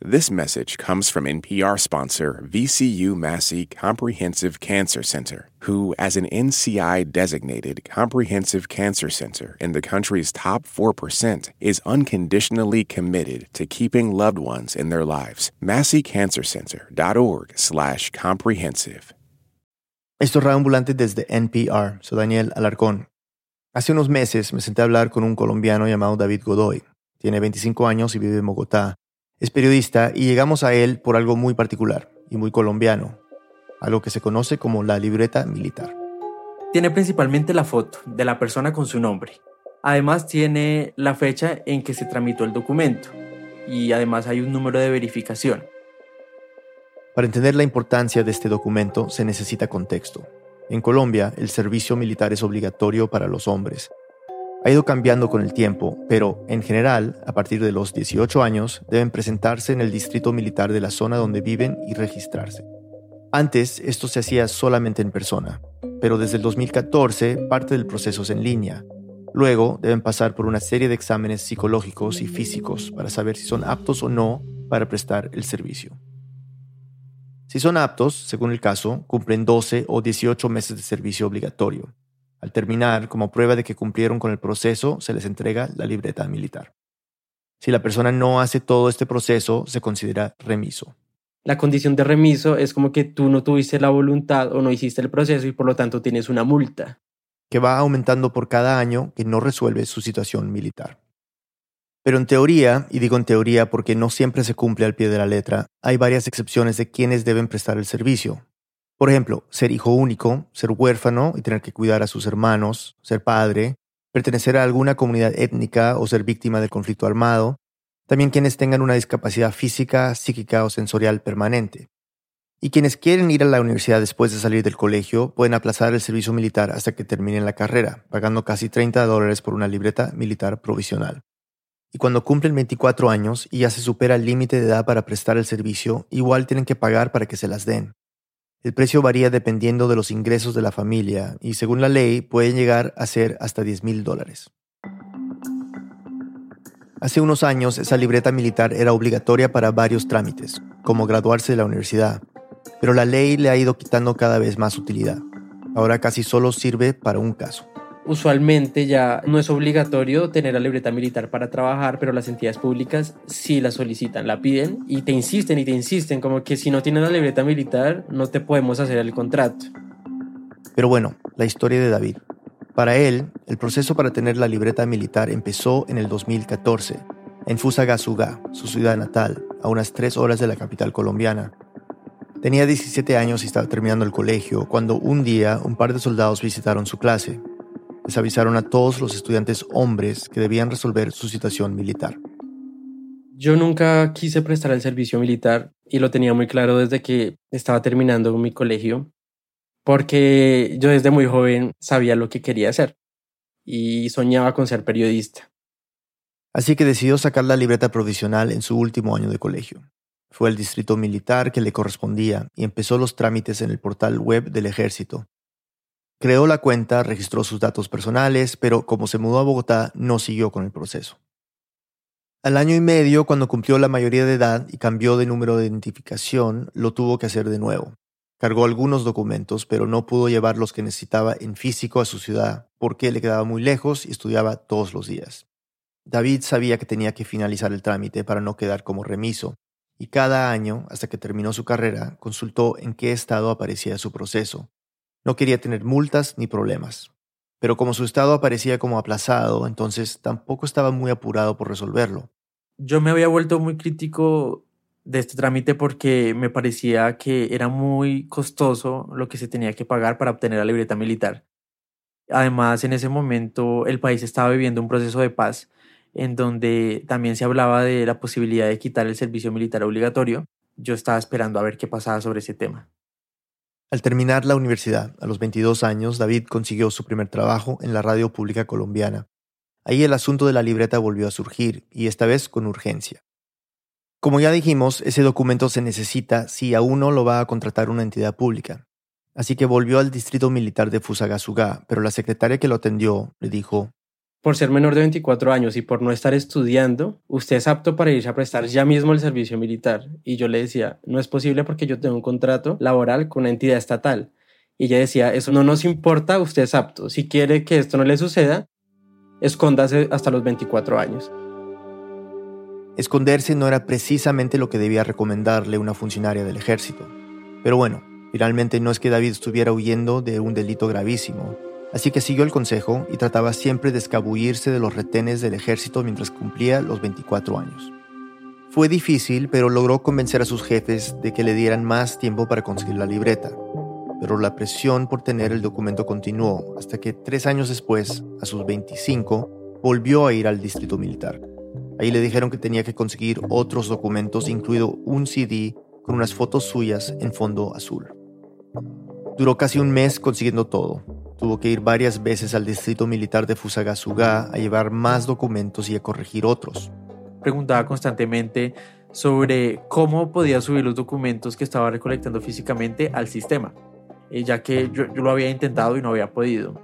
This message comes from NPR sponsor VCU Massey Comprehensive Cancer Center, who, as an NCI designated comprehensive cancer center in the country's top 4%, is unconditionally committed to keeping loved ones in their lives. MasseyCancerCenter.org/slash comprehensive. Esto es Ambulante desde NPR. Soy Daniel Alarcón. Hace unos meses me senté a hablar con un colombiano llamado David Godoy. Tiene 25 años y vive en Bogotá. Es periodista y llegamos a él por algo muy particular y muy colombiano, algo que se conoce como la libreta militar. Tiene principalmente la foto de la persona con su nombre. Además tiene la fecha en que se tramitó el documento y además hay un número de verificación. Para entender la importancia de este documento se necesita contexto. En Colombia, el servicio militar es obligatorio para los hombres ha ido cambiando con el tiempo, pero en general, a partir de los 18 años, deben presentarse en el distrito militar de la zona donde viven y registrarse. Antes, esto se hacía solamente en persona, pero desde el 2014 parte del proceso es en línea. Luego deben pasar por una serie de exámenes psicológicos y físicos para saber si son aptos o no para prestar el servicio. Si son aptos, según el caso, cumplen 12 o 18 meses de servicio obligatorio. Al terminar, como prueba de que cumplieron con el proceso, se les entrega la libreta militar. Si la persona no hace todo este proceso, se considera remiso. La condición de remiso es como que tú no tuviste la voluntad o no hiciste el proceso y por lo tanto tienes una multa. Que va aumentando por cada año que no resuelve su situación militar. Pero en teoría, y digo en teoría porque no siempre se cumple al pie de la letra, hay varias excepciones de quienes deben prestar el servicio, por ejemplo, ser hijo único, ser huérfano y tener que cuidar a sus hermanos, ser padre, pertenecer a alguna comunidad étnica o ser víctima del conflicto armado, también quienes tengan una discapacidad física, psíquica o sensorial permanente. Y quienes quieren ir a la universidad después de salir del colegio pueden aplazar el servicio militar hasta que terminen la carrera, pagando casi 30 dólares por una libreta militar provisional. Y cuando cumplen 24 años y ya se supera el límite de edad para prestar el servicio, igual tienen que pagar para que se las den. El precio varía dependiendo de los ingresos de la familia y según la ley pueden llegar a ser hasta 10 mil dólares. Hace unos años esa libreta militar era obligatoria para varios trámites, como graduarse de la universidad, pero la ley le ha ido quitando cada vez más utilidad. Ahora casi solo sirve para un caso usualmente ya no es obligatorio tener la libreta militar para trabajar, pero las entidades públicas sí la solicitan, la piden y te insisten y te insisten, como que si no tienes la libreta militar no te podemos hacer el contrato. Pero bueno, la historia de David. Para él, el proceso para tener la libreta militar empezó en el 2014, en Fusagasugá, su ciudad natal, a unas tres horas de la capital colombiana. Tenía 17 años y estaba terminando el colegio cuando un día un par de soldados visitaron su clase les avisaron a todos los estudiantes hombres que debían resolver su situación militar. Yo nunca quise prestar el servicio militar y lo tenía muy claro desde que estaba terminando mi colegio, porque yo desde muy joven sabía lo que quería hacer y soñaba con ser periodista. Así que decidió sacar la libreta provisional en su último año de colegio. Fue al distrito militar que le correspondía y empezó los trámites en el portal web del ejército, Creó la cuenta, registró sus datos personales, pero como se mudó a Bogotá, no siguió con el proceso. Al año y medio, cuando cumplió la mayoría de edad y cambió de número de identificación, lo tuvo que hacer de nuevo. Cargó algunos documentos, pero no pudo llevar los que necesitaba en físico a su ciudad, porque le quedaba muy lejos y estudiaba todos los días. David sabía que tenía que finalizar el trámite para no quedar como remiso, y cada año, hasta que terminó su carrera, consultó en qué estado aparecía su proceso, no quería tener multas ni problemas. Pero como su estado aparecía como aplazado, entonces tampoco estaba muy apurado por resolverlo. Yo me había vuelto muy crítico de este trámite porque me parecía que era muy costoso lo que se tenía que pagar para obtener la libreta militar. Además, en ese momento el país estaba viviendo un proceso de paz en donde también se hablaba de la posibilidad de quitar el servicio militar obligatorio. Yo estaba esperando a ver qué pasaba sobre ese tema. Al terminar la universidad, a los 22 años, David consiguió su primer trabajo en la radio pública colombiana. Ahí el asunto de la libreta volvió a surgir, y esta vez con urgencia. Como ya dijimos, ese documento se necesita si a uno lo va a contratar una entidad pública. Así que volvió al distrito militar de Fusagasugá, pero la secretaria que lo atendió le dijo, por ser menor de 24 años y por no estar estudiando, usted es apto para irse a prestar ya mismo el servicio militar. Y yo le decía, no es posible porque yo tengo un contrato laboral con una entidad estatal. Y ella decía, eso no nos importa, usted es apto. Si quiere que esto no le suceda, escóndase hasta los 24 años. Esconderse no era precisamente lo que debía recomendarle una funcionaria del ejército. Pero bueno, finalmente no es que David estuviera huyendo de un delito gravísimo, así que siguió el consejo y trataba siempre de escabullirse de los retenes del ejército mientras cumplía los 24 años. Fue difícil, pero logró convencer a sus jefes de que le dieran más tiempo para conseguir la libreta. Pero la presión por tener el documento continuó hasta que tres años después, a sus 25, volvió a ir al distrito militar. Ahí le dijeron que tenía que conseguir otros documentos, incluido un CD con unas fotos suyas en fondo azul. Duró casi un mes consiguiendo todo. Tuvo que ir varias veces al distrito militar de Fusagasugá a llevar más documentos y a corregir otros. Preguntaba constantemente sobre cómo podía subir los documentos que estaba recolectando físicamente al sistema, eh, ya que yo, yo lo había intentado y no había podido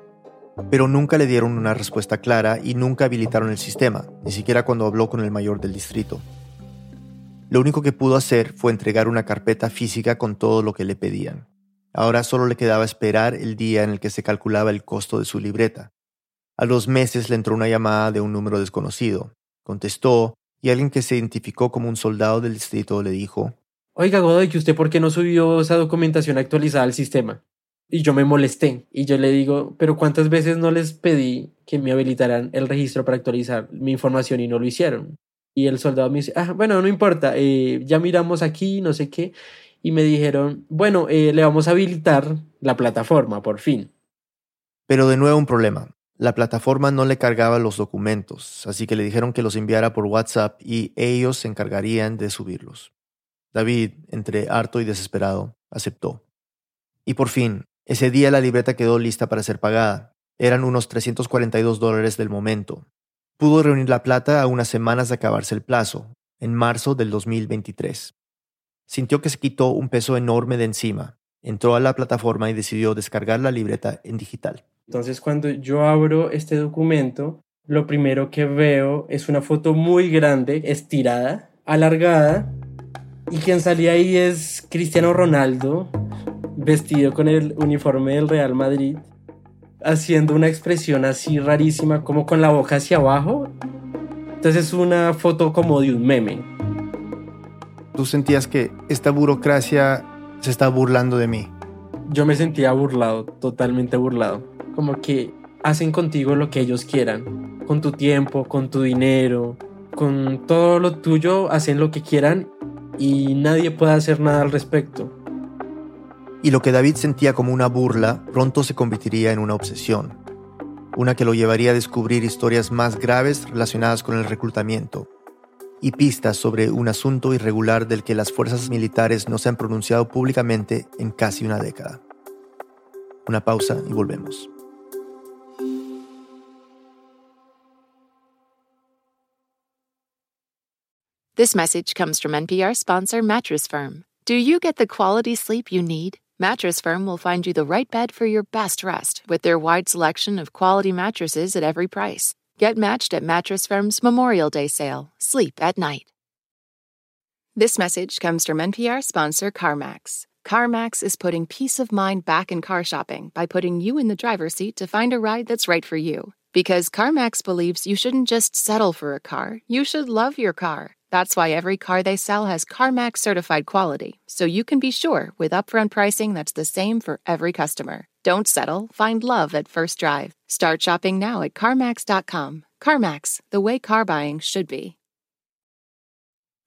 pero nunca le dieron una respuesta clara y nunca habilitaron el sistema, ni siquiera cuando habló con el mayor del distrito. Lo único que pudo hacer fue entregar una carpeta física con todo lo que le pedían. Ahora solo le quedaba esperar el día en el que se calculaba el costo de su libreta. A los meses le entró una llamada de un número desconocido. Contestó y alguien que se identificó como un soldado del distrito le dijo, Oiga Godoy, ¿que usted por qué no subió esa documentación actualizada al sistema? Y yo me molesté y yo le digo, pero ¿cuántas veces no les pedí que me habilitaran el registro para actualizar mi información y no lo hicieron? Y el soldado me dice, ah, bueno, no importa, eh, ya miramos aquí, no sé qué. Y me dijeron, bueno, eh, le vamos a habilitar la plataforma, por fin. Pero de nuevo un problema. La plataforma no le cargaba los documentos, así que le dijeron que los enviara por WhatsApp y ellos se encargarían de subirlos. David, entre harto y desesperado, aceptó. Y por fin, ese día la libreta quedó lista para ser pagada. Eran unos 342 dólares del momento. Pudo reunir la plata a unas semanas de acabarse el plazo, en marzo del 2023. Sintió que se quitó un peso enorme de encima. Entró a la plataforma y decidió descargar la libreta en digital. Entonces cuando yo abro este documento, lo primero que veo es una foto muy grande, estirada, alargada, y quien salía ahí es Cristiano Ronaldo, vestido con el uniforme del Real Madrid, haciendo una expresión así rarísima, como con la boca hacia abajo. Entonces es una foto como de un meme. ¿Tú sentías que esta burocracia se está burlando de mí? Yo me sentía burlado, totalmente burlado. Como que hacen contigo lo que ellos quieran, con tu tiempo, con tu dinero, con todo lo tuyo, hacen lo que quieran y nadie puede hacer nada al respecto. Y lo que David sentía como una burla pronto se convertiría en una obsesión, una que lo llevaría a descubrir historias más graves relacionadas con el reclutamiento y pistas sobre un asunto irregular del que las fuerzas militares no se han pronunciado públicamente en casi una década. Una pausa y volvemos. This message comes from NPR sponsor Mattress Firm. Do you get the quality sleep you need? Mattress Firm will find you the right bed for your best rest with their wide selection of quality mattresses at every price. Get matched at Mattress Firm's Memorial Day sale. Sleep at night. This message comes from NPR sponsor CarMax. CarMax is putting peace of mind back in car shopping by putting you in the driver's seat to find a ride that's right for you. Because CarMax believes you shouldn't just settle for a car, you should love your car. That's why every car they sell has CarMax certified quality, so you can be sure with upfront pricing that's the same for every customer. Don't settle, find love at first drive. Start shopping now at CarMax.com. CarMax, the way car buying should be.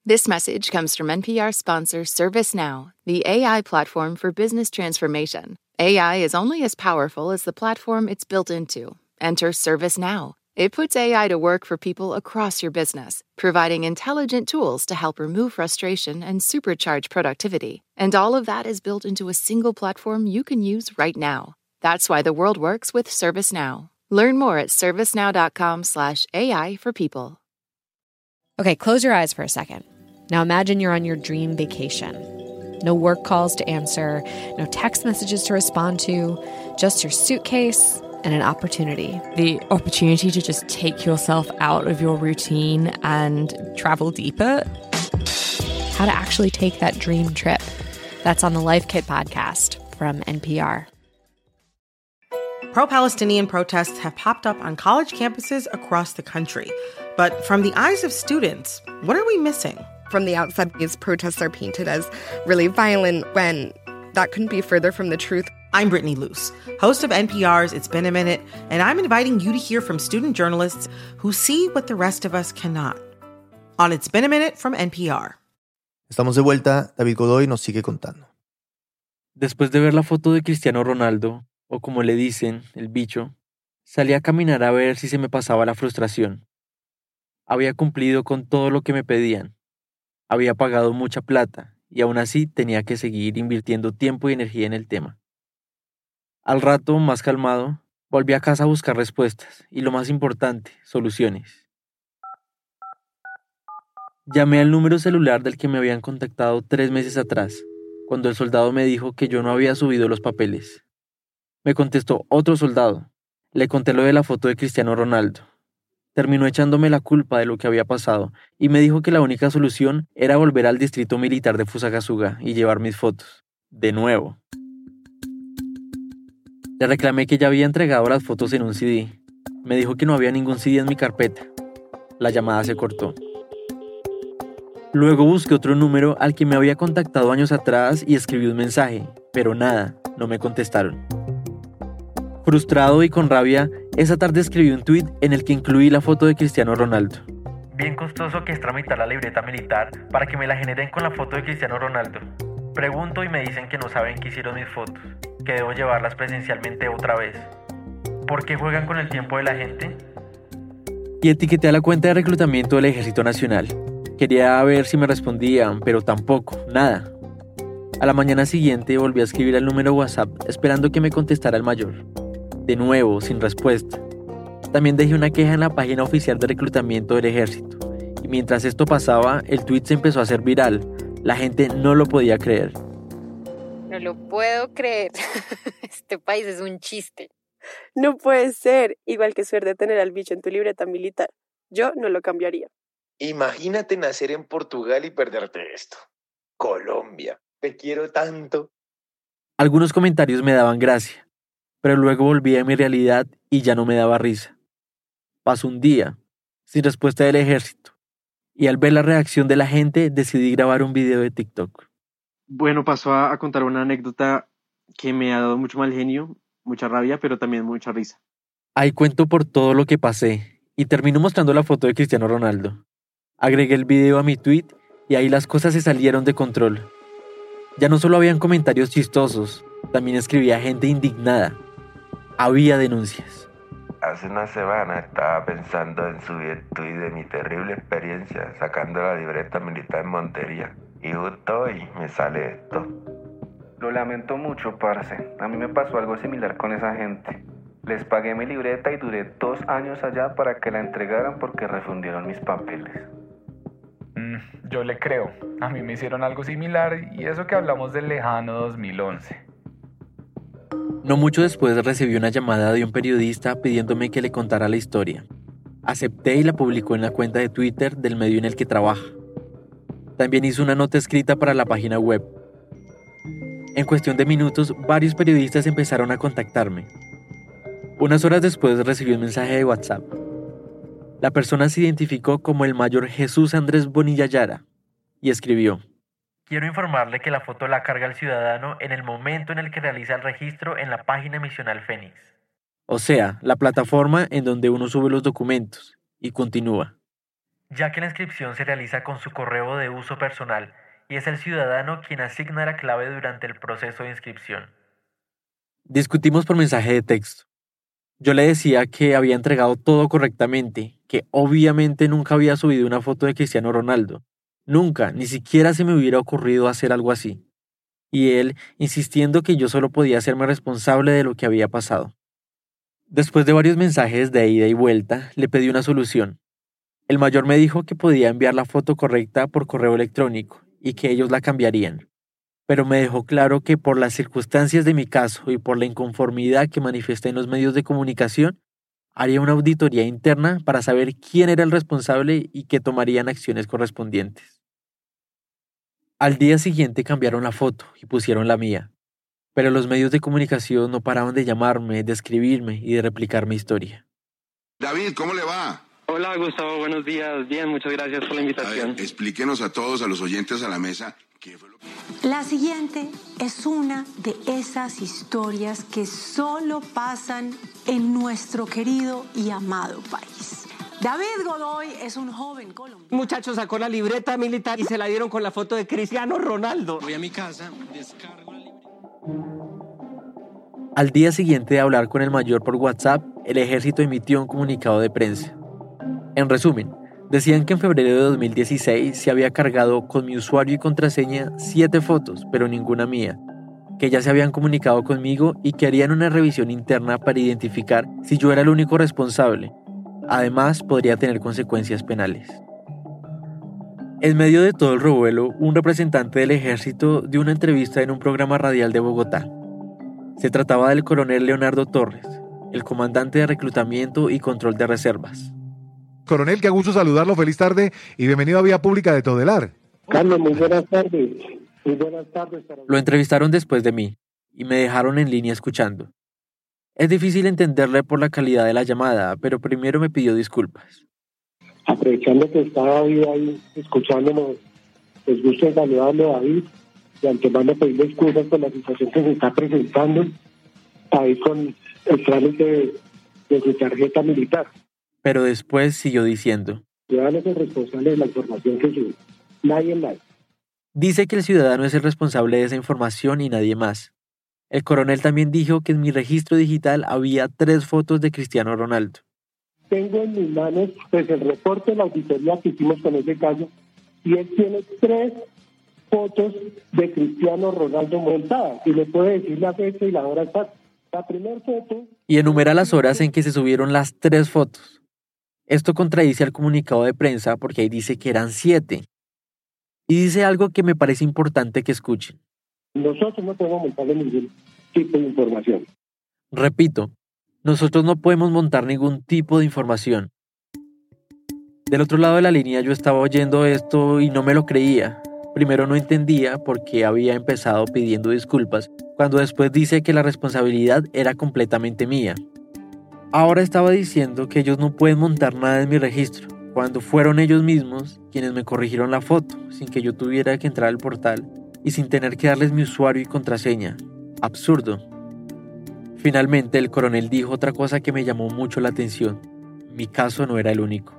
This message comes from NPR sponsor ServiceNow, the AI platform for business transformation. AI is only as powerful as the platform it's built into. Enter ServiceNow it puts AI to work for people across your business, providing intelligent tools to help remove frustration and supercharge productivity. And all of that is built into a single platform you can use right now. That's why the world works with ServiceNow. Learn more at servicenow.com/slash AI for people. Okay, close your eyes for a second. Now imagine you're on your dream vacation. No work calls to answer, no text messages to respond to, just your suitcase and an opportunity. The opportunity to just take yourself out of your routine and travel deeper. How to actually take that dream trip. That's on the Life Kit podcast from NPR. Pro Palestinian protests have popped up on college campuses across the country. But from the eyes of students, what are we missing? From the outside, these protests are painted as really violent when that couldn't be further from the truth. I'm Brittany Luce, host of NPR's It's Been a Minute, and I'm inviting you to hear from student journalists who see what the rest of us cannot. On It's Been a Minute from NPR. Estamos de vuelta, David Godoy nos sigue contando. Después de ver la foto de Cristiano Ronaldo, o como le dicen, el bicho, salí a caminar a ver si se me pasaba la frustración. Había cumplido con todo lo que me pedían. Había pagado mucha plata y aún así tenía que seguir invirtiendo tiempo y energía en el tema. Al rato, más calmado, volví a casa a buscar respuestas y lo más importante, soluciones. Llamé al número celular del que me habían contactado tres meses atrás, cuando el soldado me dijo que yo no había subido los papeles. Me contestó otro soldado. Le conté lo de la foto de Cristiano Ronaldo. Terminó echándome la culpa de lo que había pasado y me dijo que la única solución era volver al distrito militar de Fusagasuga y llevar mis fotos. De nuevo. Le reclamé que ya había entregado las fotos en un CD. Me dijo que no había ningún CD en mi carpeta. La llamada se cortó. Luego busqué otro número al que me había contactado años atrás y escribí un mensaje, pero nada, no me contestaron. Frustrado y con rabia, esa tarde escribí un tuit en el que incluí la foto de Cristiano Ronaldo. Bien costoso que es tramitar la libreta militar para que me la generen con la foto de Cristiano Ronaldo. Pregunto y me dicen que no saben qué hicieron mis fotos, que debo llevarlas presencialmente otra vez. ¿Por qué juegan con el tiempo de la gente? Y etiqueté a la cuenta de reclutamiento del Ejército Nacional. Quería ver si me respondían, pero tampoco, nada. A la mañana siguiente volví a escribir al número WhatsApp esperando que me contestara el mayor. De nuevo, sin respuesta. También dejé una queja en la página oficial de reclutamiento del ejército. Y mientras esto pasaba, el tweet se empezó a hacer viral. La gente no lo podía creer. No lo puedo creer. Este país es un chiste. No puede ser. Igual que suerte tener al bicho en tu libreta militar. Yo no lo cambiaría. Imagínate nacer en Portugal y perderte esto. Colombia, te quiero tanto. Algunos comentarios me daban gracia, pero luego volví a mi realidad y ya no me daba risa. Pasó un día, sin respuesta del ejército, y al ver la reacción de la gente decidí grabar un video de TikTok. Bueno, paso a, a contar una anécdota que me ha dado mucho mal genio, mucha rabia, pero también mucha risa. Ahí cuento por todo lo que pasé y termino mostrando la foto de Cristiano Ronaldo. Agregué el video a mi tweet y ahí las cosas se salieron de control. Ya no solo habían comentarios chistosos, también escribía gente indignada. Había denuncias. Hace una semana estaba pensando en subir el tweet de mi terrible experiencia sacando la libreta militar en Montería. Y justo hoy me sale esto. Lo lamento mucho, parce. A mí me pasó algo similar con esa gente. Les pagué mi libreta y duré dos años allá para que la entregaran porque refundieron mis papeles. Mm, yo le creo. A mí me hicieron algo similar y eso que hablamos del lejano 2011. No mucho después recibí una llamada de un periodista pidiéndome que le contara la historia. Acepté y la publicó en la cuenta de Twitter del medio en el que trabaja. También hizo una nota escrita para la página web. En cuestión de minutos, varios periodistas empezaron a contactarme. Unas horas después recibí un mensaje de WhatsApp. La persona se identificó como el mayor Jesús Andrés Bonilla Yara y escribió: Quiero informarle que la foto la carga el ciudadano en el momento en el que realiza el registro en la página misional Fénix. O sea, la plataforma en donde uno sube los documentos, y continúa. Ya que la inscripción se realiza con su correo de uso personal y es el ciudadano quien asigna la clave durante el proceso de inscripción. Discutimos por mensaje de texto. Yo le decía que había entregado todo correctamente, que obviamente nunca había subido una foto de Cristiano Ronaldo. Nunca, ni siquiera se me hubiera ocurrido hacer algo así. Y él insistiendo que yo solo podía hacerme responsable de lo que había pasado. Después de varios mensajes de ida y vuelta, le pedí una solución. El mayor me dijo que podía enviar la foto correcta por correo electrónico y que ellos la cambiarían. pero me dejó claro que por las circunstancias de mi caso y por la inconformidad que manifesté en los medios de comunicación, haría una auditoría interna para saber quién era el responsable y que tomarían acciones correspondientes. Al día siguiente cambiaron la foto y pusieron la mía, pero los medios de comunicación no paraban de llamarme, de escribirme y de replicar mi historia. David, ¿cómo le va? Hola Gustavo, buenos días. Bien, muchas gracias por la invitación. explíquenos a todos, a los oyentes a la mesa, qué fue lo que... La siguiente es una de esas historias que solo pasan en nuestro querido y amado país. David Godoy es un joven colombiano. Un muchacho sacó la libreta militar y se la dieron con la foto de Cristiano Ronaldo. Voy a mi casa, descargo la libreta. Al día siguiente de hablar con el mayor por WhatsApp, el ejército emitió un comunicado de prensa. En resumen, decían que en febrero de 2016 se había cargado con mi usuario y contraseña siete fotos, pero ninguna mía, que ya se habían comunicado conmigo y que harían una revisión interna para identificar si yo era el único responsable. Además, podría tener consecuencias penales. En medio de todo el revuelo, un representante del ejército dio una entrevista en un programa radial de Bogotá. Se trataba del coronel Leonardo Torres, el comandante de reclutamiento y control de reservas. Coronel, qué gusto saludarlo, feliz tarde y bienvenido a Vía Pública de Todelar. Carlos, muy buenas tardes. Muy buenas tardes. Para... Lo entrevistaron después de mí y me dejaron en línea escuchando. Es difícil entenderle por la calidad de la llamada, pero primero me pidió disculpas. Aprovechando que estaba ahí escuchándonos, les gusta saludarle a David de antemano pedirle disculpas por la situación que se está presentando ahí con el trámite de, de su tarjeta militar. Pero después siguió diciendo. Ciudadano es responsable de la información que sube. Nadie más. Dice que el ciudadano es el responsable de esa información y nadie más. El coronel también dijo que en mi registro digital había tres fotos de Cristiano Ronaldo. Tengo en mis manos pues, el reporte de la auditoría que hicimos con ese caso y él tiene tres fotos de Cristiano Ronaldo montadas y le puede decir la fecha y la hora exacta. La primera foto... Y enumera las horas en que se subieron las tres fotos. Esto contradice al comunicado de prensa porque ahí dice que eran siete. Y dice algo que me parece importante que escuchen. Nosotros no podemos montar ningún tipo de información. Repito, nosotros no podemos montar ningún tipo de información. Del otro lado de la línea yo estaba oyendo esto y no me lo creía. Primero no entendía por qué había empezado pidiendo disculpas, cuando después dice que la responsabilidad era completamente mía. Ahora estaba diciendo que ellos no pueden montar nada en mi registro, cuando fueron ellos mismos quienes me corrigieron la foto, sin que yo tuviera que entrar al portal y sin tener que darles mi usuario y contraseña. Absurdo. Finalmente el coronel dijo otra cosa que me llamó mucho la atención. Mi caso no era el único.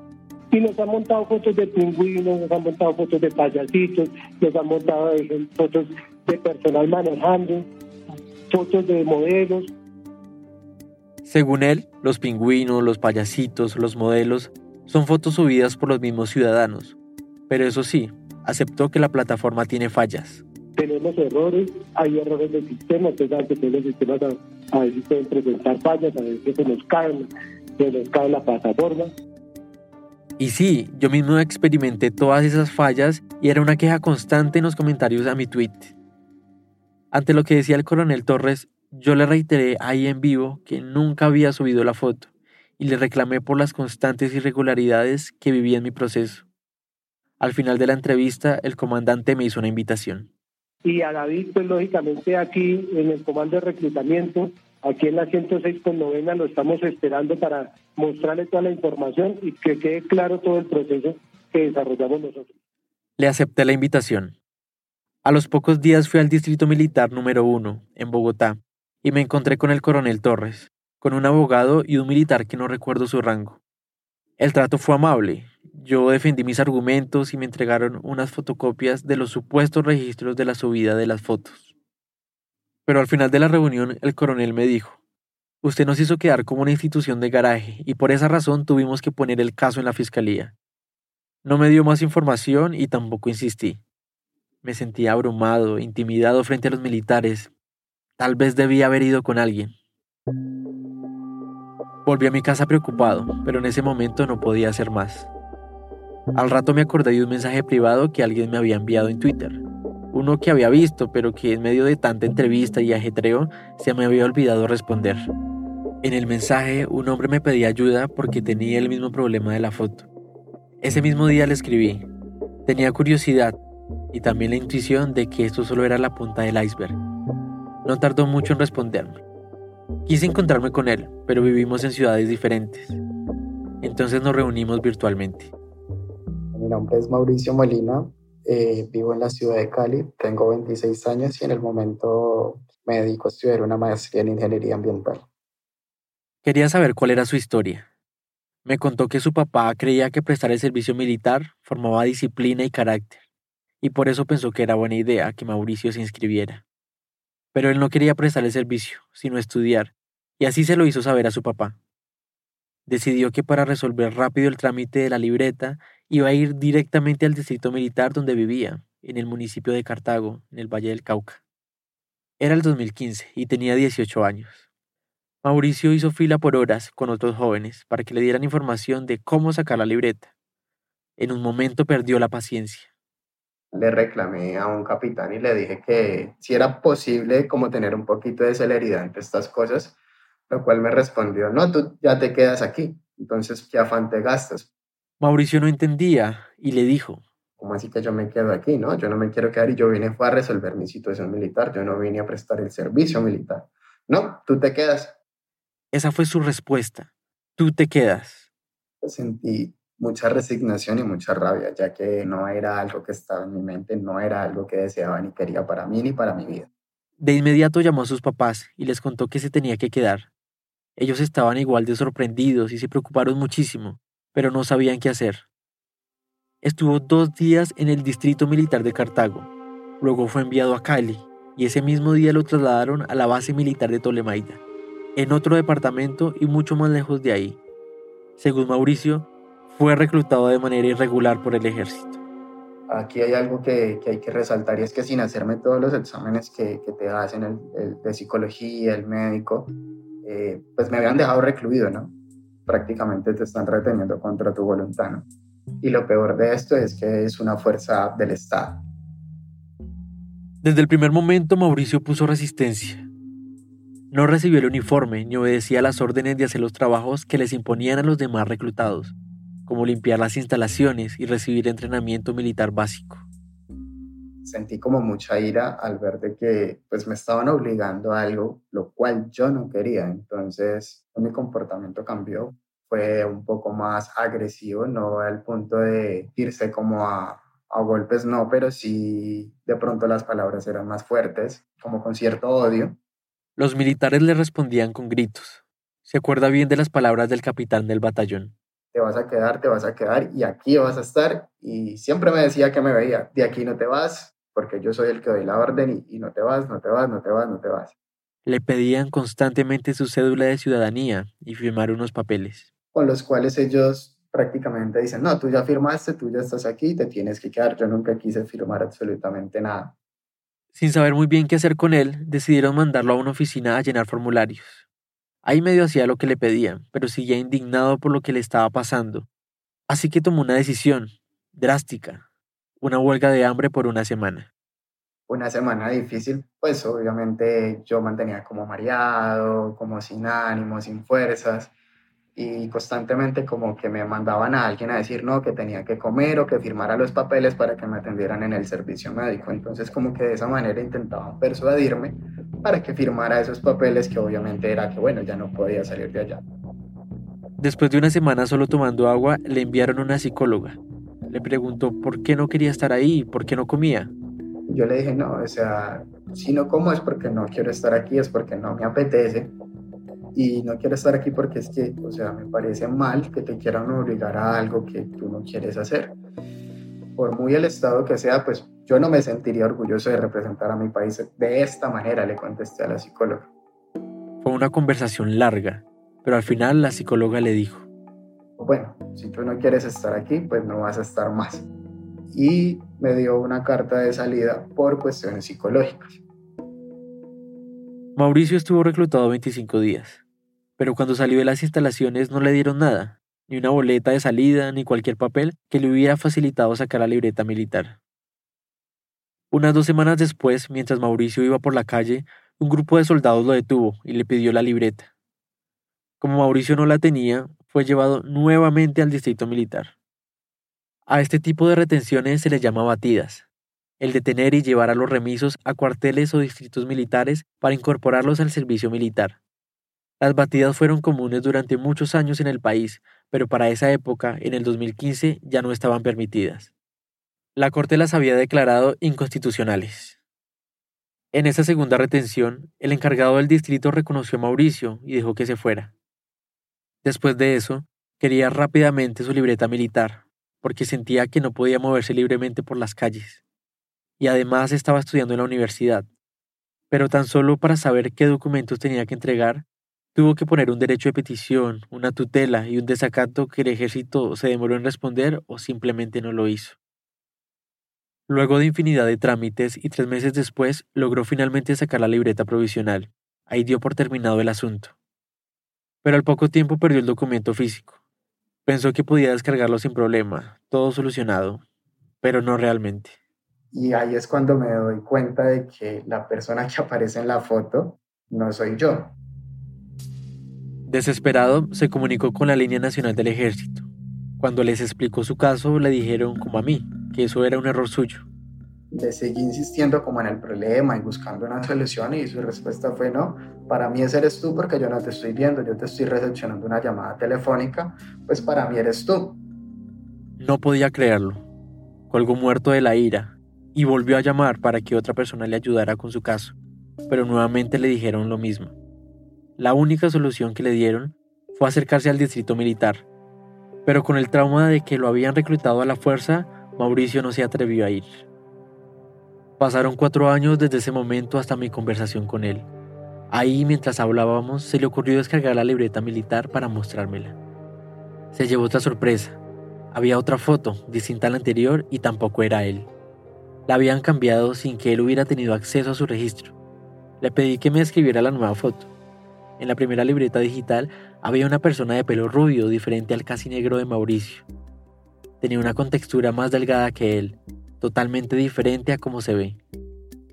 Y nos han montado fotos de pingüinos, nos han montado fotos de payasitos, nos han montado fotos de personal manejando, fotos de modelos. Según él, los pingüinos, los payasitos, los modelos son fotos subidas por los mismos ciudadanos. Pero eso sí, aceptó que la plataforma tiene fallas. Tenemos errores, hay errores del sistema, entonces que los sistemas a, a veces pueden presentar fallas, a veces se nos caen, se nos cae la plataforma. Y sí, yo mismo experimenté todas esas fallas y era una queja constante en los comentarios a mi tweet. Ante lo que decía el coronel Torres, yo le reiteré ahí en vivo que nunca había subido la foto y le reclamé por las constantes irregularidades que vivía en mi proceso. Al final de la entrevista, el comandante me hizo una invitación. Y a David, pues lógicamente aquí en el comando de reclutamiento, aquí en la 106 con novena, lo estamos esperando para mostrarle toda la información y que quede claro todo el proceso que desarrollamos nosotros. Le acepté la invitación. A los pocos días fui al Distrito Militar número 1, en Bogotá, y me encontré con el coronel Torres, con un abogado y un militar que no recuerdo su rango. El trato fue amable. Yo defendí mis argumentos y me entregaron unas fotocopias de los supuestos registros de la subida de las fotos. Pero al final de la reunión el coronel me dijo, usted nos hizo quedar como una institución de garaje y por esa razón tuvimos que poner el caso en la fiscalía. No me dio más información y tampoco insistí. Me sentía abrumado, intimidado frente a los militares. Tal vez debía haber ido con alguien. Volví a mi casa preocupado, pero en ese momento no podía hacer más. Al rato me acordé de un mensaje privado que alguien me había enviado en Twitter. uno que había visto, pero que en medio de tanta entrevista y ajetreo se me había olvidado responder. En el mensaje, un hombre me pedía ayuda porque tenía el mismo problema de la foto. Ese mismo día le escribí. Tenía curiosidad y también la intuición de que esto solo era la punta del iceberg. No tardó mucho en responderme. Quise encontrarme con él, pero vivimos en ciudades diferentes. Entonces nos reunimos virtualmente. Mi nombre es Mauricio Molina, eh, vivo en la ciudad de Cali, tengo 26 años y en el momento me dedico a estudiar una maestría en ingeniería ambiental. Quería saber cuál era su historia. Me contó que su papá creía que prestar el servicio militar formaba disciplina y carácter, y por eso pensó que era buena idea que Mauricio se inscribiera. Pero él no quería prestar el servicio, sino estudiar, y así se lo hizo saber a su papá. Decidió que para resolver rápido el trámite de la libreta iba a ir directamente al distrito militar donde vivía, en el municipio de Cartago, en el Valle del Cauca. Era el 2015 y tenía 18 años. Mauricio hizo fila por horas con otros jóvenes para que le dieran información de cómo sacar la libreta. En un momento perdió la paciencia. Le reclamé a un capitán y le dije que si era posible como tener un poquito de celeridad ante estas cosas, lo cual me respondió, no, tú ya te quedas aquí, entonces qué afán te gastas. Mauricio no entendía y le dijo, ¿cómo así que yo me quedo aquí? No, yo no me quiero quedar y yo vine fue a resolver mi situación militar, yo no vine a prestar el servicio militar. No, tú te quedas. Esa fue su respuesta. Tú te quedas. Sentí mucha resignación y mucha rabia, ya que no era algo que estaba en mi mente, no era algo que deseaba ni quería para mí ni para mi vida. De inmediato llamó a sus papás y les contó que se tenía que quedar. Ellos estaban igual de sorprendidos y se preocuparon muchísimo, pero no sabían qué hacer. Estuvo dos días en el distrito militar de Cartago. Luego fue enviado a Cali y ese mismo día lo trasladaron a la base militar de Tolemaida en otro departamento y mucho más lejos de ahí. Según Mauricio, fue reclutado de manera irregular por el ejército. Aquí hay algo que, hay que resaltar y es que sin hacerme todos los exámenes que, te hacen el, de psicología, el médico, eh, pues me habían dejado recluido, ¿no? Prácticamente te están reteniendo contra tu voluntad. Y lo peor de esto es que es una fuerza del Estado. Desde el primer momento Mauricio puso resistencia no recibió el uniforme ni obedecía las órdenes de hacer los trabajos que les imponían a los demás reclutados, como limpiar las instalaciones y recibir entrenamiento militar básico. Sentí como mucha ira al ver de que pues me estaban obligando a algo lo cual yo no quería, entonces mi comportamiento cambió, fue un poco más agresivo, no al punto de irse como a, a golpes, no, pero sí de pronto las palabras eran más fuertes, como con cierto odio los militares le respondían con gritos. Se acuerda bien de las palabras del capitán del batallón. Te vas a quedar, te vas a quedar y aquí vas a estar. Y siempre me decía que me veía, de aquí no te vas, porque yo soy el que doy la orden y, no te vas, no te vas, no te vas, no te vas. Le pedían constantemente su cédula de ciudadanía y firmar unos papeles. Con los cuales ellos prácticamente dicen, no, tú ya firmaste, tú ya estás aquí, te tienes que quedar. Yo nunca quise firmar absolutamente nada. Sin saber muy bien qué hacer con él, decidieron mandarlo a una oficina a llenar formularios. Ahí medio hacía lo que le pedían, pero seguía indignado por lo que le estaba pasando. Así que tomó una decisión, drástica, una huelga de hambre por una semana. Una semana difícil, pues obviamente yo mantenía como mareado, como sin ánimo, sin fuerzas y constantemente como que me mandaban a alguien a decir no, que tenía que comer o que firmara los papeles para que me atendieran en el servicio médico. Entonces como que de esa manera intentaban persuadirme para que firmara esos papeles que obviamente era que bueno, ya no podía salir de allá. Después de una semana solo tomando agua, le enviaron una psicóloga. Le preguntó por qué no quería estar ahí, por qué no comía. Yo le dije, no, o sea, si no como es porque no quiero estar aquí, es porque no me apetece y no quiero estar aquí porque es que, o sea, me parece mal que te quieran obligar a algo que tú no quieres hacer. Por muy el estado que sea, pues yo no me sentiría orgulloso de representar a mi país de esta manera, le contesté a la psicóloga. Fue una conversación larga, pero al final la psicóloga le dijo, bueno, si tú no quieres estar aquí, pues no vas a estar más. Y me dio una carta de salida por cuestiones psicológicas. Mauricio estuvo reclutado 25 días pero cuando salió de las instalaciones no le dieron nada, ni una boleta de salida, ni cualquier papel que le hubiera facilitado sacar la libreta militar. Unas dos semanas después, mientras Mauricio iba por la calle, un grupo de soldados lo detuvo y le pidió la libreta. Como Mauricio no la tenía, fue llevado nuevamente al distrito militar. A este tipo de retenciones se les llama batidas, el detener y llevar a los remisos a cuarteles o distritos militares para incorporarlos al servicio militar. Las batidas fueron comunes durante muchos años en el país, pero para esa época, en el 2015, ya no estaban permitidas. La Corte las había declarado inconstitucionales. En esa segunda retención, el encargado del distrito reconoció a Mauricio y dejó que se fuera. Después de eso, quería rápidamente su libreta militar, porque sentía que no podía moverse libremente por las calles. Y además estaba estudiando en la universidad. Pero tan solo para saber qué documentos tenía que entregar, tuvo que poner un derecho de petición, una tutela y un desacato que el ejército se demoró en responder o simplemente no lo hizo. Luego de infinidad de trámites y tres meses después logró finalmente sacar la libreta provisional. Ahí dio por terminado el asunto pero al poco tiempo perdió el documento físico. Pensó que podía descargarlo sin problema, todo solucionado, pero no realmente. Y ahí es cuando me doy cuenta de que la persona que aparece en la foto no soy yo. Desesperado, se comunicó con la línea nacional del ejército. Cuando les explicó su caso, le dijeron, como a mí, que eso era un error suyo, le seguí insistiendo como en el problema y buscando una solución y su respuesta fue no, para mí ese eres tú porque yo no te estoy viendo, yo te estoy recepcionando una llamada telefónica, pues para mí eres tú. No podía creerlo. Colgó muerto de la ira y volvió a llamar para que otra persona le ayudara con su caso, pero nuevamente le dijeron lo mismo. La única solución que le dieron fue acercarse al distrito militar, pero con el trauma de que lo habían reclutado a la fuerza, Mauricio no se atrevió a ir. Pasaron cuatro años desde ese momento hasta mi conversación con él. Ahí, mientras hablábamos, se le ocurrió descargar la libreta militar para mostrármela. Se llevó otra sorpresa. Había otra foto, distinta a la anterior, y tampoco era él. La habían cambiado sin que él hubiera tenido acceso a su registro. Le pedí que me escribiera la nueva foto. En la primera libreta digital había una persona de pelo rubio diferente al casi negro de Mauricio. Tenía una contextura más delgada que él, totalmente diferente a cómo se ve.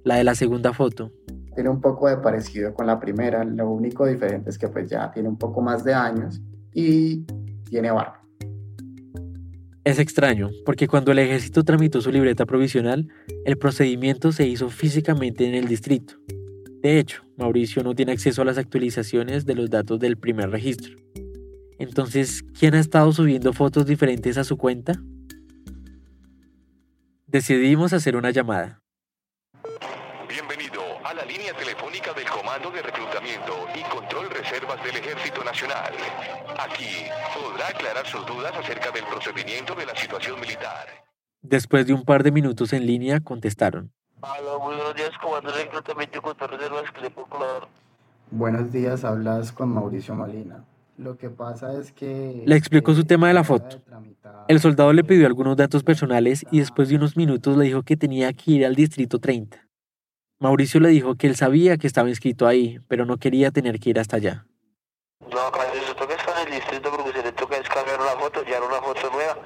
La de la segunda foto. Tiene un poco de parecido con la primera, lo único diferente es que pues ya tiene un poco más de años y tiene barba. Es extraño, porque cuando el ejército tramitó su libreta provisional, el procedimiento se hizo físicamente en el distrito. De hecho, Mauricio no tiene acceso a las actualizaciones de los datos del primer registro. Entonces, ¿quién ha estado subiendo fotos diferentes a su cuenta? Decidimos hacer una llamada. Bienvenido a la línea telefónica del Comando de Reclutamiento y Control Reservas del Ejército Nacional. Aquí podrá aclarar sus dudas acerca del procedimiento de la situación militar. Después de un par de minutos en línea, contestaron. Hola, buenos días, Comando de Reclutamiento y Control Reservas, ¿qué le puedo colaborar? Buenos días, hablas con Mauricio Molina. Lo que pasa es que... Le explicó su tema de la foto. El soldado le pidió algunos datos personales y después de unos minutos le dijo que tenía que ir al distrito 30. Mauricio le dijo que él sabía que estaba inscrito ahí, pero no quería tener que ir hasta allá. No, cuando se toca estar en el distrito porque se le toca descargar una foto, ya una foto nueva,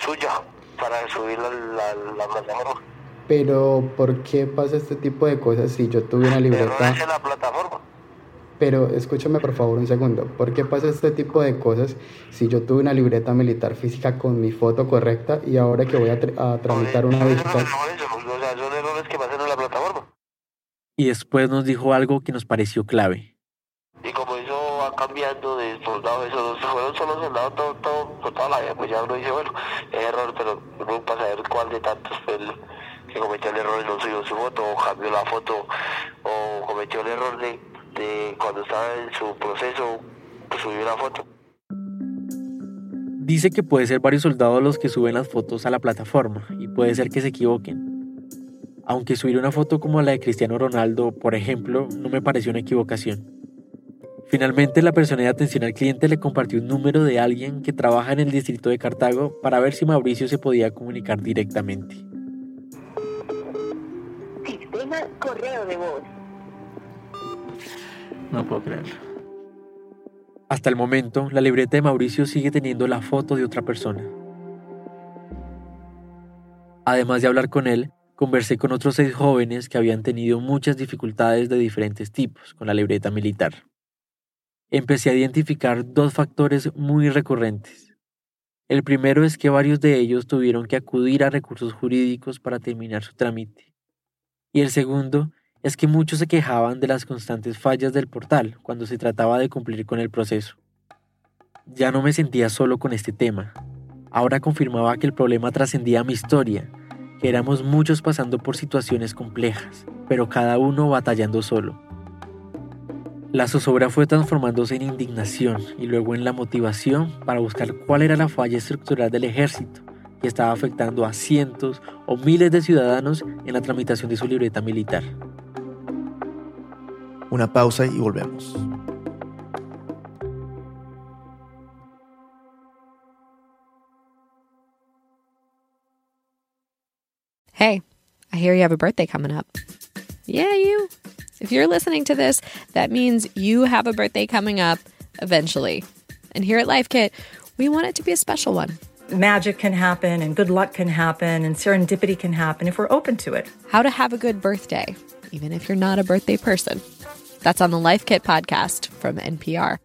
suya, para subirla a la, la, plataforma. Pero, ¿por qué pasa este tipo de cosas si yo tuve una libreta? Pero no es en la plataforma. Pero escúchame por favor un segundo. ¿Por qué pasa este tipo de cosas si yo tuve una libreta militar física con mi foto correcta y ahora que voy a, a tramitar una digital? son errores que pasan en la plataforma. Y después nos dijo algo que nos pareció clave. Y como eso va cambiando de soldado, eso fueron solo soldados todo, todo, por toda la vida, pues ya uno dice, bueno, es error, pero no para saber cuál de tantos fue el que cometió el error y no subió su foto, o cambió la foto, o cometió el error de cuando estaba en su proceso, pues subió una foto. Dice que puede ser varios soldados los que suben las fotos a la plataforma y puede ser que se equivoquen. Aunque subir una foto como la de Cristiano Ronaldo, por ejemplo, no me pareció una equivocación. Finalmente, la persona de atención al cliente le compartió un número de alguien que trabaja en el distrito de Cartago para ver si Mauricio se podía comunicar directamente. Sistema correo de voz. No puedo creerlo. Hasta el momento, la libreta de Mauricio sigue teniendo la foto de otra persona. Además de hablar con él, conversé con otros seis jóvenes que habían tenido muchas dificultades de diferentes tipos con la libreta militar. Empecé a identificar dos factores muy recurrentes. El primero es que varios de ellos tuvieron que acudir a recursos jurídicos para terminar su trámite. Y el segundo es que muchos se quejaban de las constantes fallas del portal cuando se trataba de cumplir con el proceso. Ya no me sentía solo con este tema. Ahora confirmaba que el problema trascendía mi historia que éramos muchos pasando por situaciones complejas, pero cada uno batallando solo. La zozobra fue transformándose en indignación y luego en la motivación para buscar cuál era la falla estructural del ejército que estaba afectando a cientos o miles de ciudadanos en la tramitación de su libreta militar. Una pausa y volvemos. Hey, I hear you have a birthday coming up. Yeah, you. If you're listening to this, that means you have a birthday coming up eventually. And here at Life Kit, we want it to be a special one. Magic can happen, and good luck can happen, and serendipity can happen if we're open to it. How to have a good birthday, even if you're not a birthday person. That's on the Life Kit podcast from NPR.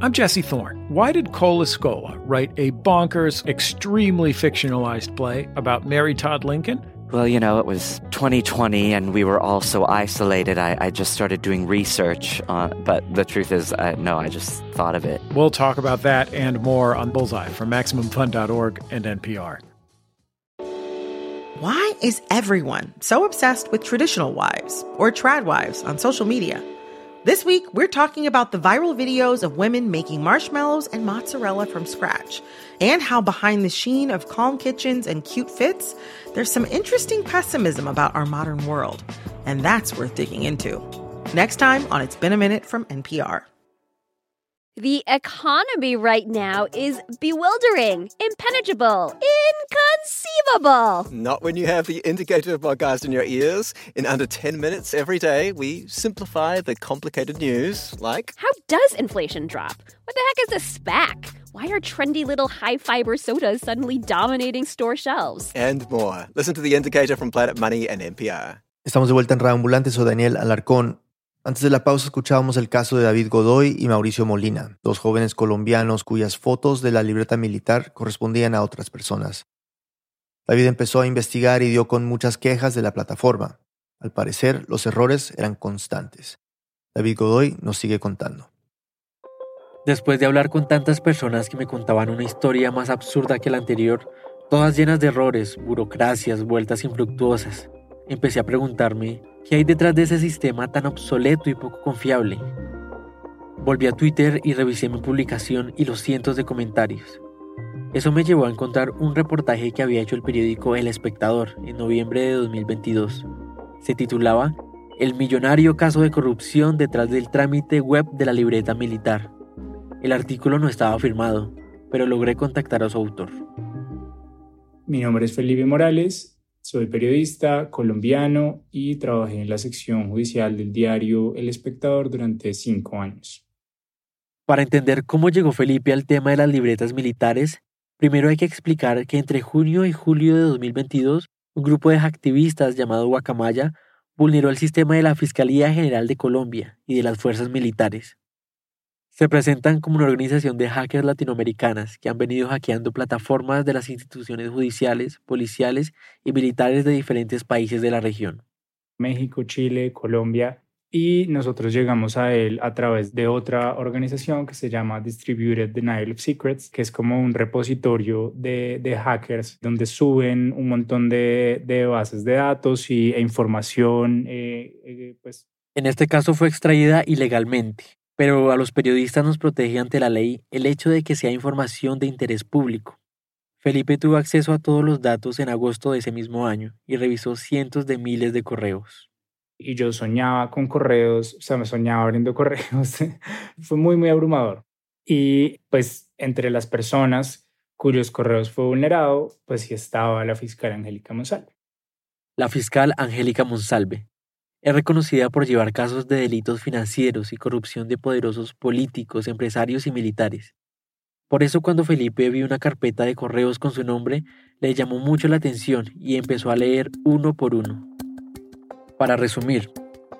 I'm Jesse Thorne. Why did Cola Scola write a bonkers, extremely fictionalized play about Mary Todd Lincoln? Well, you know, it was 2020 and we were all so isolated. I, I just started doing research. Uh, but the truth is, uh, no, I just thought of it. We'll talk about that and more on Bullseye from MaximumFun.org and NPR. Why is everyone so obsessed with traditional wives or trad wives on social media? This week, we're talking about the viral videos of women making marshmallows and mozzarella from scratch, and how behind the sheen of calm kitchens and cute fits, there's some interesting pessimism about our modern world. And that's worth digging into. Next time on It's Been a Minute from NPR. The economy right now is bewildering, impenetrable, inconceivable. Not when you have the indicator of podcast in your ears. In under 10 minutes every day, we simplify the complicated news like How does inflation drop? What the heck is a SPAC? Why are trendy little high fiber sodas suddenly dominating store shelves? and more. Listen to the indicator from Planet Money and NPR. Estamos de vuelta en Radio Ambulante, soy Daniel Alarcón. Antes de la pausa escuchábamos el caso de David Godoy y Mauricio Molina, dos jóvenes colombianos cuyas fotos de la libreta militar correspondían a otras personas. David empezó a investigar y dio con muchas quejas de la plataforma. Al parecer, los errores eran constantes. David Godoy nos sigue contando. Después de hablar con tantas personas que me contaban una historia más absurda que la anterior, todas llenas de errores, burocracias, vueltas infructuosas, empecé a preguntarme qué hay detrás de ese sistema tan obsoleto y poco confiable. Volví a Twitter y revisé mi publicación y los cientos de comentarios. Eso me llevó a encontrar un reportaje que había hecho el periódico El Espectador en noviembre de 2022. Se titulaba El millonario caso de corrupción detrás del trámite web de la libreta militar. El artículo no estaba firmado, pero logré contactar a su autor. Mi nombre es Felipe Morales, soy periodista colombiano y trabajé en la sección judicial del diario El Espectador durante cinco años. Para entender cómo llegó Felipe al tema de las libretas militares, primero hay que explicar que entre junio y julio de 2022, un grupo de activistas llamado Guacamaya vulneró el sistema de la Fiscalía General de Colombia y de las fuerzas militares. Se presentan como una organización de hackers latinoamericanas que han venido hackeando plataformas de las instituciones judiciales, policiales y militares de diferentes países de la región. México, Chile, Colombia y nosotros llegamos a él a través de otra organización que se llama Distributed Denial of Secrets, que es como un repositorio de, de hackers donde suben un montón de, de bases de datos y, e información. eh, eh, pues. En este caso fue extraída ilegalmente, pero a los periodistas nos protege ante la ley el hecho de que sea información de interés público. Felipe tuvo acceso a todos los datos en agosto de ese mismo año y revisó cientos de miles de correos. Y yo soñaba con correos, o sea, me soñaba abriendo correos. fue muy, muy abrumador. Y pues entre las personas cuyos correos fue vulnerado, pues sí estaba la fiscal Angélica Monsalve. La fiscal Angélica Monsalve es reconocida por llevar casos de delitos financieros y corrupción de poderosos políticos, empresarios y militares. Por eso cuando Felipe vio una carpeta de correos con su nombre, le llamó mucho la atención y empezó a leer uno por uno. Para resumir,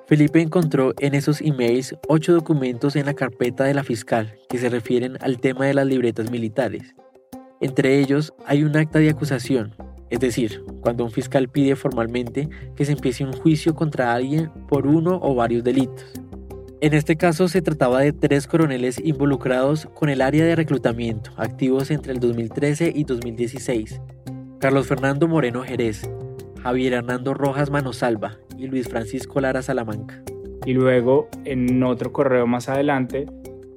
Felipe encontró en esos emails ocho documentos en la carpeta de la fiscal que se refieren al tema de las libretas militares. Entre ellos hay un acta de acusación, es decir, cuando un fiscal pide formalmente que se empiece un juicio contra alguien por uno o varios delitos. En este caso se trataba de tres coroneles involucrados con el área de reclutamiento, activos entre el 2013 y 2016. Carlos Fernando Moreno Jerez, Javier Hernando Rojas Manosalva y Luis Francisco Lara Salamanca. Y luego, en otro correo más adelante,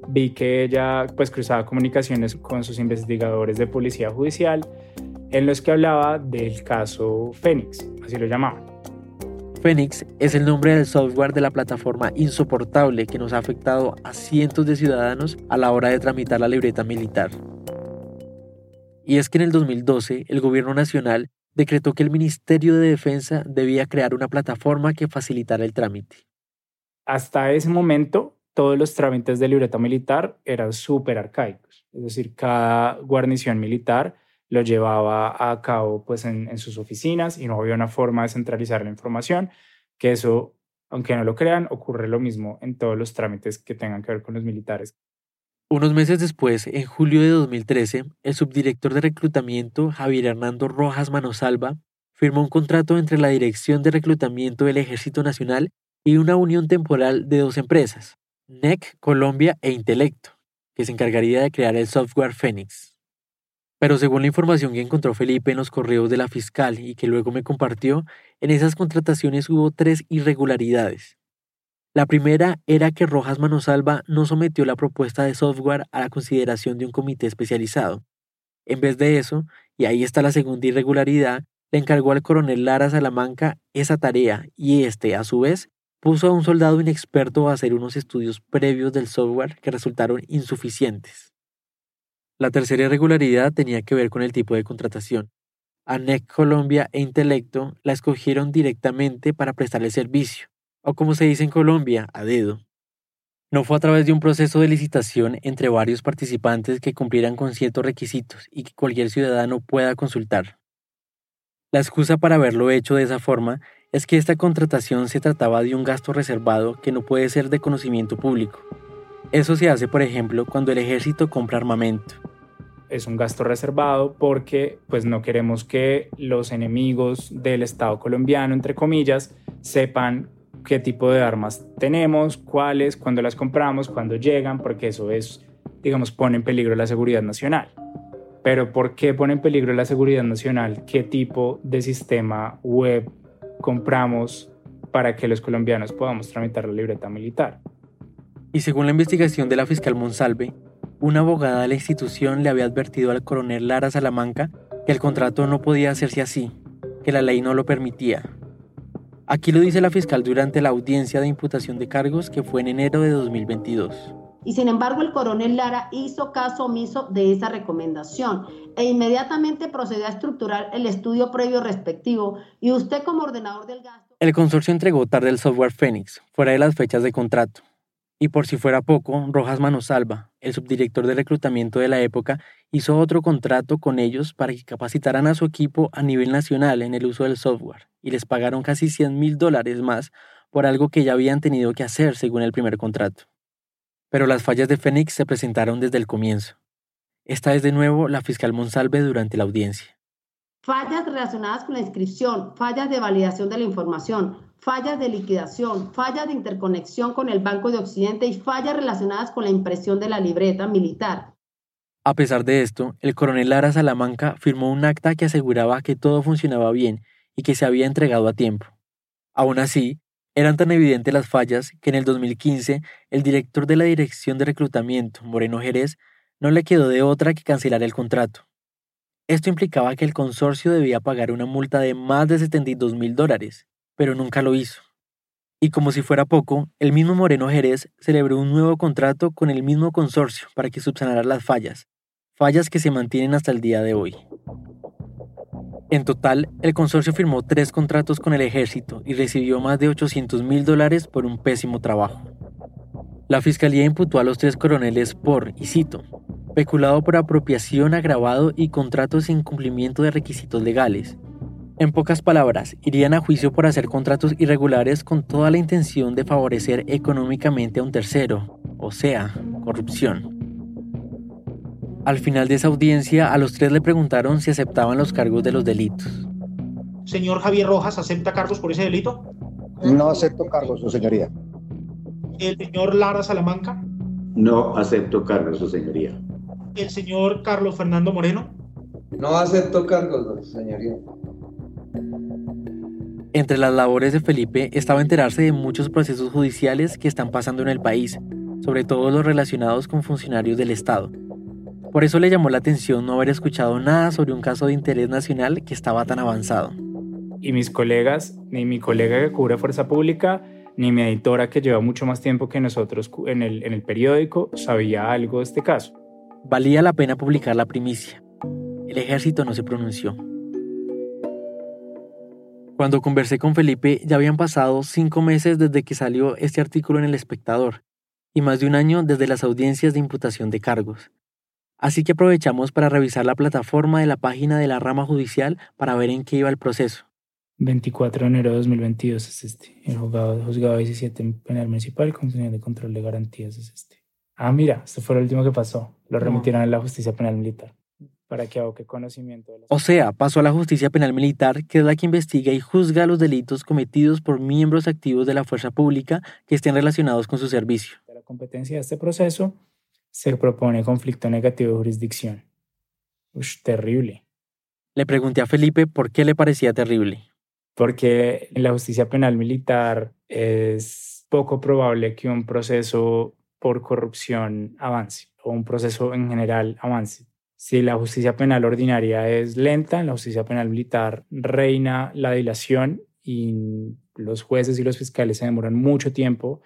vi que ella pues cruzaba comunicaciones con sus investigadores de policía judicial en los que hablaba del caso Fénix, así lo llamaban. Phoenix es el nombre del software de la plataforma insoportable que nos ha afectado a cientos de ciudadanos a la hora de tramitar la libreta militar. Y es que en el 2012 el gobierno nacional decretó que el Ministerio de Defensa debía crear una plataforma que facilitara el trámite. Hasta ese momento, todos los trámites de libreta militar eran súper arcaicos. Es decir, cada guarnición militar lo llevaba a cabo pues, en, sus oficinas y no había una forma de centralizar la información, que eso, aunque no lo crean, ocurre lo mismo en todos los trámites que tengan que ver con los militares. Unos meses después, en julio de 2013, el subdirector de reclutamiento, Javier Hernando Rojas Manosalva, firmó un contrato entre la Dirección de Reclutamiento del Ejército Nacional y una unión temporal de dos empresas, NEC Colombia e Intelecto, que se encargaría de crear el software Phoenix. Pero según la información que encontró Felipe en los correos de la fiscal y que luego me compartió, en esas contrataciones hubo tres irregularidades. La primera era que Rojas Manosalva no sometió la propuesta de software a la consideración de un comité especializado. En vez de eso, y ahí está la segunda irregularidad, le encargó al coronel Lara Salamanca esa tarea y este, a su vez, puso a un soldado inexperto a hacer unos estudios previos del software que resultaron insuficientes. La tercera irregularidad tenía que ver con el tipo de contratación. ANEC Colombia e Intelecto la escogieron directamente para prestarle servicio, o como se dice en Colombia, a dedo. No fue a través de un proceso de licitación entre varios participantes que cumplieran con ciertos requisitos y que cualquier ciudadano pueda consultar. La excusa para haberlo hecho de esa forma es que esta contratación se trataba de un gasto reservado que no puede ser de conocimiento público. Eso se hace, por ejemplo, cuando el ejército compra armamento es un gasto reservado porque pues no queremos que los enemigos del Estado colombiano, entre comillas, sepan qué tipo de armas tenemos, cuáles, cuándo las compramos, cuándo llegan, porque eso es, digamos, pone en peligro la seguridad nacional. Pero ¿por qué pone en peligro la seguridad nacional? ¿Qué tipo de sistema web compramos para que los colombianos podamos tramitar la libreta militar? Y según la investigación de la fiscal Monsalve, una abogada de la institución le había advertido al coronel Lara Salamanca que el contrato no podía hacerse así, que la ley no lo permitía. Aquí lo dice la fiscal durante la audiencia de imputación de cargos que fue en enero de 2022. Y sin embargo, el coronel Lara hizo caso omiso de esa recomendación e inmediatamente procedió a estructurar el estudio previo respectivo y usted como ordenador del gasto... El consorcio entregó tarde el software Phoenix, fuera de las fechas de contrato. Y por si fuera poco, Rojas Manosalva, el subdirector de reclutamiento de la época, hizo otro contrato con ellos para que capacitaran a su equipo a nivel nacional en el uso del software, y les pagaron casi 100 mil dólares más por algo que ya habían tenido que hacer según el primer contrato. Pero las fallas de Fénix se presentaron desde el comienzo. Esta es de nuevo la fiscal Monsalve durante la audiencia. Fallas relacionadas con la inscripción, fallas de validación de la información, fallas de liquidación, fallas de interconexión con el Banco de Occidente y fallas relacionadas con la impresión de la libreta militar. A pesar de esto, el coronel Lara Salamanca firmó un acta que aseguraba que todo funcionaba bien y que se había entregado a tiempo. Aún así, eran tan evidentes las fallas que en el 2015 el director de la Dirección de Reclutamiento, Moreno Jerez, no le quedó de otra que cancelar el contrato. Esto implicaba que el consorcio debía pagar una multa de más de 72 mil dólares, pero nunca lo hizo. Y como si fuera poco, el mismo Moreno Jerez celebró un nuevo contrato con el mismo consorcio para que subsanara las fallas, fallas que se mantienen hasta el día de hoy. En total, el consorcio firmó tres contratos con el ejército y recibió más de 800 mil dólares por un pésimo trabajo. La fiscalía imputó a los tres coroneles por, y cito, peculado por apropiación agravado y contratos sin cumplimiento de requisitos legales. En pocas palabras, irían a juicio por hacer contratos irregulares con toda la intención de favorecer económicamente a un tercero, o sea, corrupción. Al final de esa audiencia, a los tres le preguntaron si aceptaban los cargos de los delitos. Señor Javier Rojas, ¿acepta cargos por ese delito? No acepto cargos, su señoría. ¿El señor Lara Salamanca? No acepto cargos, su señoría. ¿El señor Carlos Fernando Moreno? No acepto cargos, su señoría. Entre las labores de Felipe estaba enterarse de muchos procesos judiciales que están pasando en el país, sobre todo los relacionados con funcionarios del Estado. Por eso le llamó la atención no haber escuchado nada sobre un caso de interés nacional que estaba tan avanzado. Y mis colegas, ni mi colega que cubre Fuerza Pública, ni mi editora que lleva mucho más tiempo que nosotros en el, en el periódico, sabía algo de este caso. Valía la pena publicar la primicia. El ejército no se pronunció. Cuando conversé con Felipe ya habían pasado cinco meses desde que salió este artículo en El Espectador y más de un año desde las audiencias de imputación de cargos. Así que aprovechamos para revisar la plataforma de la página de la rama judicial para ver en qué iba el proceso. 24 de enero de 2022 es este. El juzgado, juzgado 17 en penal municipal con de control de garantías es este. Ah, mira, esto fue lo último que pasó. Lo remitieron a la justicia penal militar para que qué conocimiento de O sea, pasó a la justicia penal militar, que es la que investiga y juzga los delitos cometidos por miembros activos de la fuerza pública que estén relacionados con su servicio. De la competencia de este proceso se propone conflicto negativo de jurisdicción. Ush, terrible. Le pregunté a Felipe por qué le parecía terrible. Porque en la justicia penal militar es poco probable que un proceso por corrupción avance o un proceso en general avance si la justicia penal ordinaria es lenta, en la justicia penal militar reina la dilación y los jueces y los fiscales se demoran mucho tiempo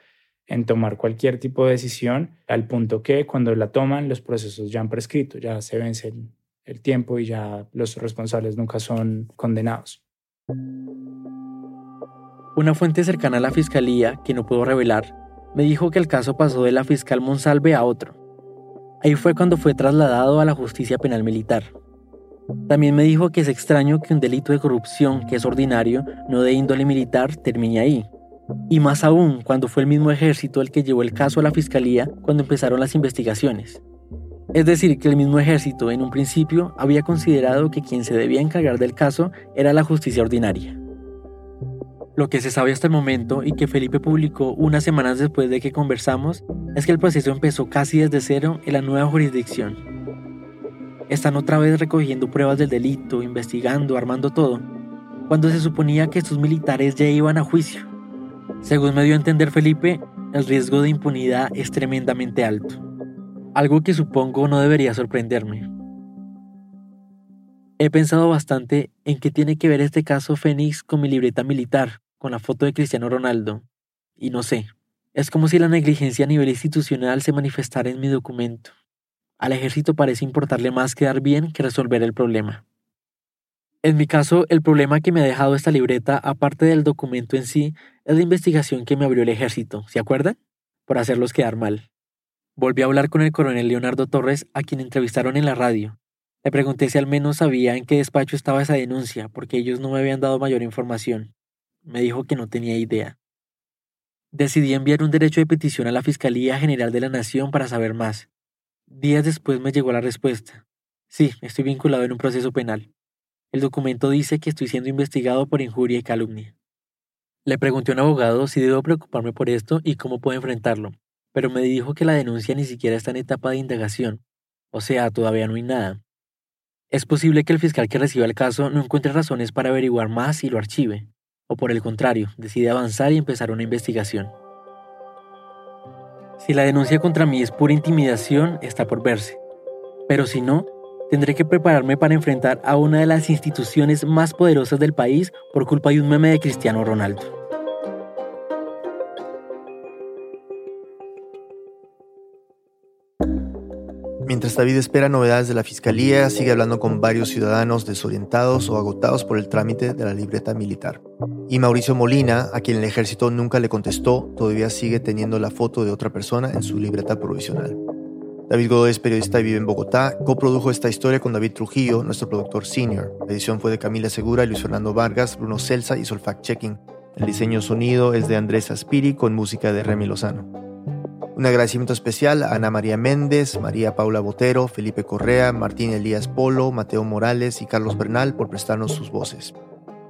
en tomar cualquier tipo de decisión, al punto que cuando la toman los procesos ya han prescrito, ya se vence el, el tiempo y ya los responsables nunca son condenados. Una fuente cercana a la fiscalía, que no puedo revelar, me dijo que el caso pasó de la fiscal Monsalve a otro, Ahí fue cuando fue trasladado a la justicia penal militar. También me dijo que es extraño que un delito de corrupción, que es ordinario, no de índole militar, termine ahí. Y más aún cuando fue el mismo ejército el que llevó el caso a la fiscalía cuando empezaron las investigaciones. Es decir, que el mismo ejército en un principio había considerado que quien se debía encargar del caso era la justicia ordinaria. Lo que se sabe hasta el momento y que Felipe publicó unas semanas después de que conversamos es que el proceso empezó casi desde cero en la nueva jurisdicción. Están otra vez recogiendo pruebas del delito, investigando, armando todo, cuando se suponía que sus militares ya iban a juicio. Según me dio a entender Felipe, el riesgo de impunidad es tremendamente alto, algo que supongo no debería sorprenderme. He pensado bastante en qué tiene que ver este caso Fénix con mi libreta militar, con la foto de Cristiano Ronaldo. Y no sé, es como si la negligencia a nivel institucional se manifestara en mi documento. Al ejército parece importarle más quedar bien que resolver el problema. En mi caso, el problema que me ha dejado esta libreta, aparte del documento en sí, es la investigación que me abrió el ejército, ¿se acuerdan? Por hacerlos quedar mal. Volví a hablar con el coronel Leonardo Torres, a quien entrevistaron en la radio. Le pregunté si al menos sabía en qué despacho estaba esa denuncia, porque ellos no me habían dado mayor información. Me dijo que no tenía idea. Decidí enviar un derecho de petición a la Fiscalía General de la Nación para saber más. Días después me llegó la respuesta. Sí, estoy vinculado en un proceso penal. El documento dice que estoy siendo investigado por injuria y calumnia. Le pregunté a un abogado si debo preocuparme por esto y cómo puedo enfrentarlo, pero me dijo que la denuncia ni siquiera está en etapa de indagación, o sea, todavía no hay nada. Es posible que el fiscal que reciba el caso no encuentre razones para averiguar más y lo archive o por el contrario, decide avanzar y empezar una investigación. Si la denuncia contra mí es pura intimidación, está por verse. Pero si no, tendré que prepararme para enfrentar a una de las instituciones más poderosas del país por culpa de un meme de Cristiano Ronaldo. Mientras David espera novedades de la fiscalía, sigue hablando con varios ciudadanos desorientados o agotados por el trámite de la libreta militar. Y Mauricio Molina, a quien el ejército nunca le contestó, todavía sigue teniendo la foto de otra persona en su libreta provisional. David Godoy es periodista y vive en Bogotá. Coprodujo esta historia con David Trujillo, nuestro productor senior. La edición fue de Camila Segura Luis Fernando Vargas, Bruno Celsa y Solfact Checking. El diseño sonido es de Andrés Aspiri con música de Remy Lozano. Un agradecimiento especial a Ana María Méndez, María Paula Botero, Felipe Correa, Martín Elías Polo, Mateo Morales y Carlos Bernal por prestarnos sus voces.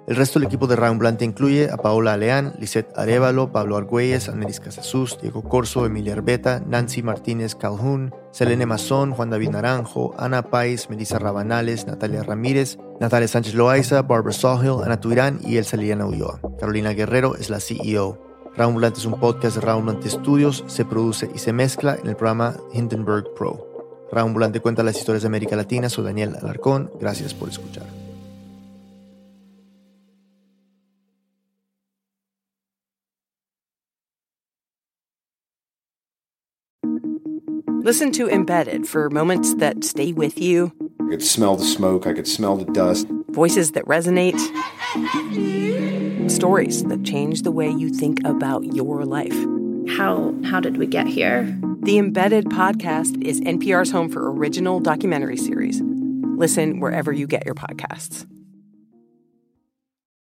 El resto del equipo de Round Blante incluye a Paola Aleán, Lisette Arevalo, Pablo Argüelles, Anelis Casasus, Diego Corso, Emilia Arbeta, Nancy Martínez Calhoun, Selene Mazón, Juan David Naranjo, Ana Pais, Melissa Rabanales, Natalia Ramírez, Natalia Sánchez Loaiza, Barbara Sawhill, Ana Tuirán y Elsa Liliana Ulloa. Carolina Guerrero es la CEO. Round Blante es un podcast de Round Blante Studios, se produce y se mezcla en el programa Hindenburg Pro. Round Blante cuenta las historias de América Latina, soy Daniel Alarcón, gracias por escuchar. Listen to Embedded for moments that stay with you. I could smell the smoke, I could smell the dust. Voices that resonate. Stories that change the way you think about your life. How how did we get here? The Embedded podcast is NPR's home for original documentary series. Listen wherever you get your podcasts.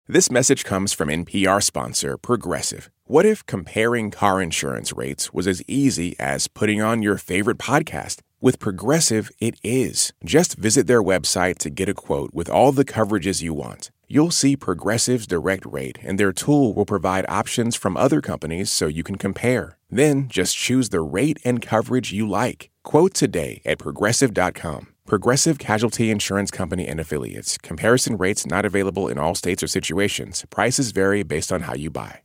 This message comes from NPR sponsor Progressive. What if comparing car insurance rates was as easy as putting on your favorite podcast? With Progressive, it is. Just visit their website to get a quote with all the coverages you want. You'll see Progressive's direct rate, and their tool will provide options from other companies so you can compare. Then just choose the rate and coverage you like. Quote today at progressive.com. Progressive Casualty Insurance Company and Affiliates. Comparison rates not available in all states or situations. Prices vary based on how you buy.